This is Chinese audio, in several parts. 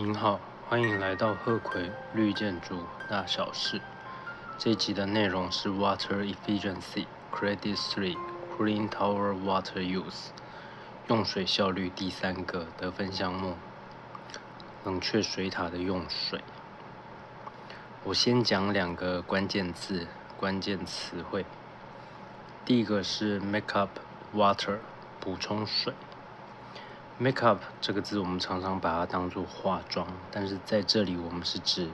您好，欢迎来到鹤葵绿建筑大小事。这集的内容是 Water Efficiency Credit Three Cooling Tower Water Use 用水效率第三个得分项目，冷却水塔的用水。我先讲两个关键字、关键词汇。第一个是 make up water，补充水。Make up 这个字，我们常常把它当做化妆，但是在这里我们是指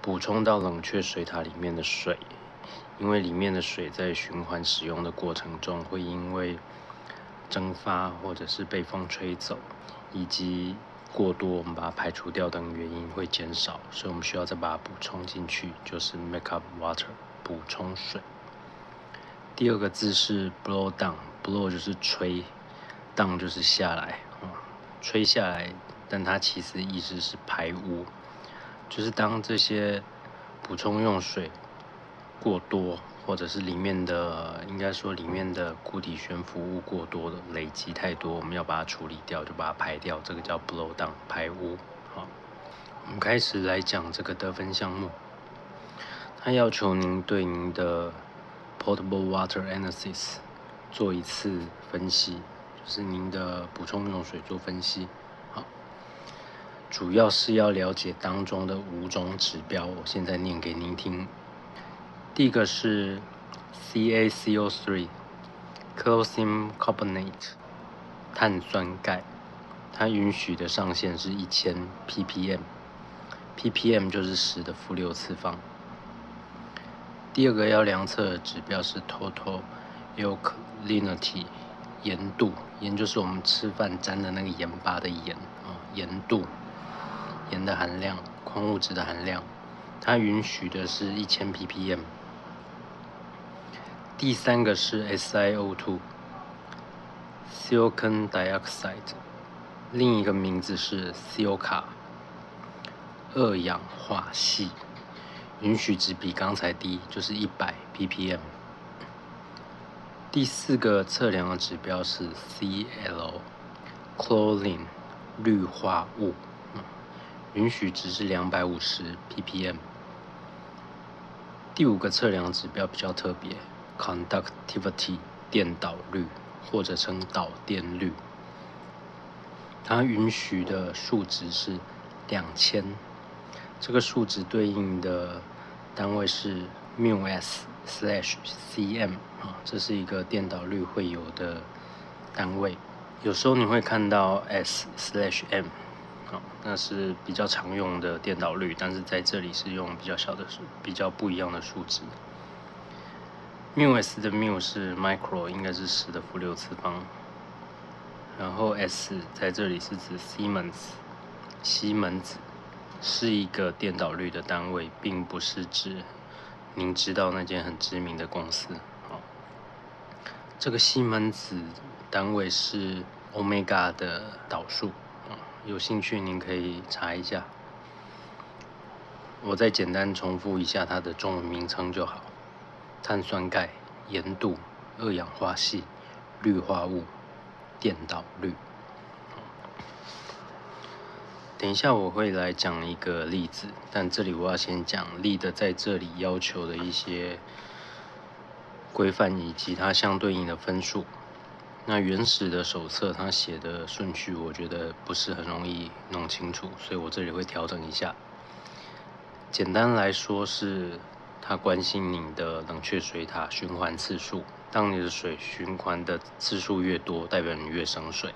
补充到冷却水塔里面的水，因为里面的水在循环使用的过程中，会因为蒸发或者是被风吹走，以及过多我们把它排除掉等原因会减少，所以我们需要再把它补充进去，就是 make up water 补充水。第二个字是 blow down，blow 就是吹，down 就是下来。吹下来，但它其实意思是排污，就是当这些补充用水过多，或者是里面的应该说里面的固体悬浮物过多的累积太多，我们要把它处理掉，就把它排掉，这个叫 blow down 排污。好，我们开始来讲这个得分项目，它要求您对您的 Portable water analysis 做一次分析。是您的补充用水做分析，好，主要是要了解当中的五种指标，我现在念给您听。第一个是 CaCO3，calcium carbonate，碳酸钙，它允许的上限是一千 ppm，ppm 就是十的负六次方。第二个要量测的指标是 total alkalinity。盐度，盐就是我们吃饭沾的那个盐巴的盐啊，盐度，盐的含量，矿物质的含量，它允许的是一千 ppm。第三个是 SiO2，silicon dioxide，另一个名字是 Silicon，二氧化锡，允许值比刚才低，就是一百 ppm。第四个测量的指标是 Cl，chlorine，氯化物，允许值是两百五十 ppm。第五个测量指标比较特别，conductivity，电导率或者称导电率，它允许的数值是两千，这个数值对应的单位是 μs。slash cm 啊，这是一个电导率会有的单位。有时候你会看到 s slash m 啊，那是比较常用的电导率，但是在这里是用比较小的数，比较不一样的数值。mu s 的 mu 是 micro，应该是十的负六次方。然后 s 在这里是指 Siemens，西门子是一个电导率的单位，并不是指。您知道那间很知名的公司，好，这个西门子单位是 omega 的导数，啊，有兴趣您可以查一下。我再简单重复一下它的中文名称就好：碳酸钙、盐度、二氧化锡、氯化物、电导率。等一下我会来讲一个例子，但这里我要先讲例的在这里要求的一些规范以及它相对应的分数。那原始的手册它写的顺序我觉得不是很容易弄清楚，所以我这里会调整一下。简单来说是它关心你的冷却水塔循环次数，当你的水循环的次数越多，代表你越省水。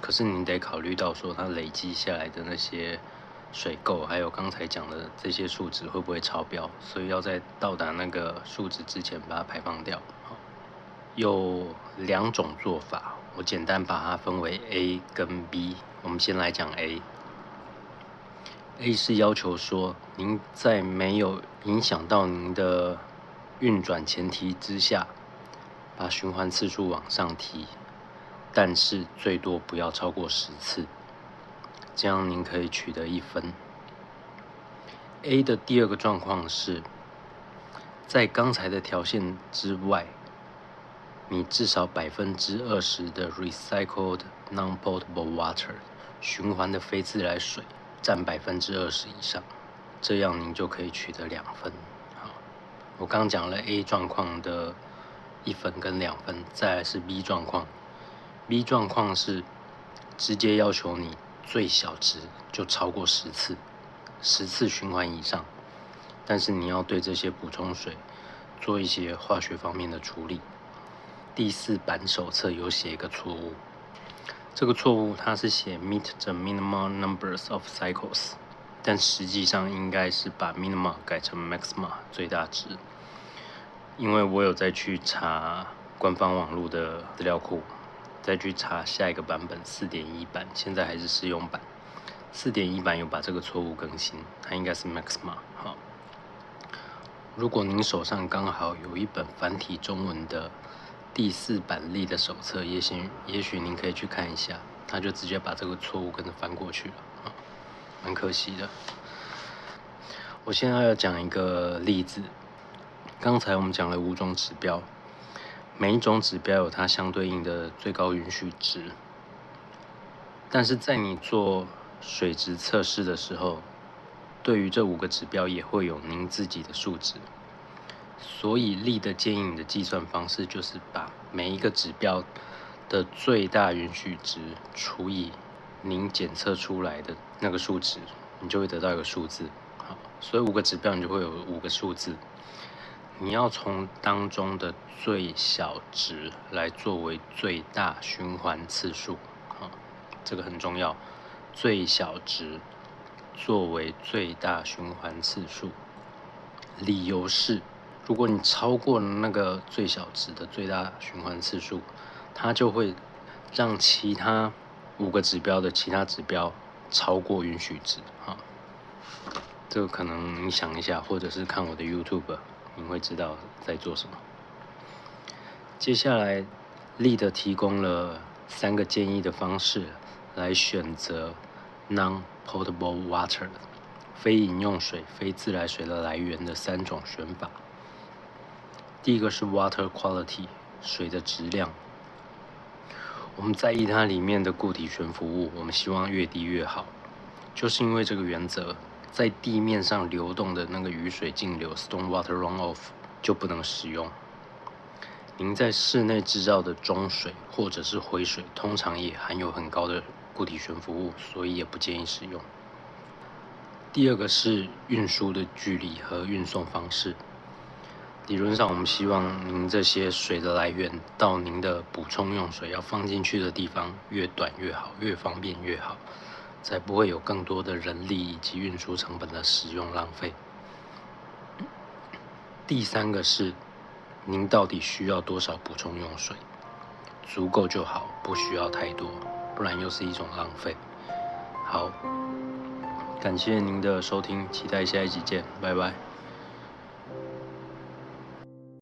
可是你得考虑到说它累积下来的那些水垢，还有刚才讲的这些数值会不会超标，所以要在到达那个数值之前把它排放掉。有两种做法，我简单把它分为 A 跟 B。我们先来讲 A。A 是要求说您在没有影响到您的运转前提之下，把循环次数往上提。但是最多不要超过十次，这样您可以取得一分。A 的第二个状况是，在刚才的条线之外，你至少百分之二十的 recycled non-potable water 循环的非自来水占百分之二十以上，这样您就可以取得两分。好，我刚讲了 A 状况的一分跟两分，再来是 B 状况。B 状况是直接要求你最小值就超过十次，十次循环以上，但是你要对这些补充水做一些化学方面的处理。第四版手册有写一个错误。这个错误它是写 meet the minimal numbers of cycles，但实际上应该是把 minima 改成 maxima 最大值。因为我有再去查官方网络的资料库，再去查下一个版本四点一版，现在还是试用版。四点一版有把这个错误更新，它应该是 maxima。好，如果您手上刚好有一本繁体中文的。第四版例的手册，也许也许您可以去看一下，他就直接把这个错误跟着翻过去了啊，蛮可惜的。我现在要讲一个例子，刚才我们讲了五种指标，每一种指标有它相对应的最高允许值，但是在你做水质测试的时候，对于这五个指标也会有您自己的数值。所以力的建议你的计算方式就是把每一个指标的最大允许值除以您检测出来的那个数值，你就会得到一个数字。好，所以五个指标你就会有五个数字。你要从当中的最小值来作为最大循环次数。好，这个很重要。最小值作为最大循环次数，理由是。如果你超过那个最小值的最大循环次数，它就会让其他五个指标的其他指标超过允许值啊。这个可能你想一下，或者是看我的 YouTube，你会知道在做什么。接下来，Lead 提供了三个建议的方式来选择 Non-Potable Water，非饮用水、非自来水的来源的三种选法。第一个是 water quality，水的质量。我们在意它里面的固体悬浮物，我们希望越低越好。就是因为这个原则，在地面上流动的那个雨水径流 （storm water runoff） 就不能使用。您在室内制造的中水或者是回水，通常也含有很高的固体悬浮物，所以也不建议使用。第二个是运输的距离和运送方式。理论上，我们希望您这些水的来源到您的补充用水要放进去的地方越短越好，越方便越好，才不会有更多的人力以及运输成本的使用浪费。第三个是，您到底需要多少补充用水？足够就好，不需要太多，不然又是一种浪费。好，感谢您的收听，期待下一集见，拜拜。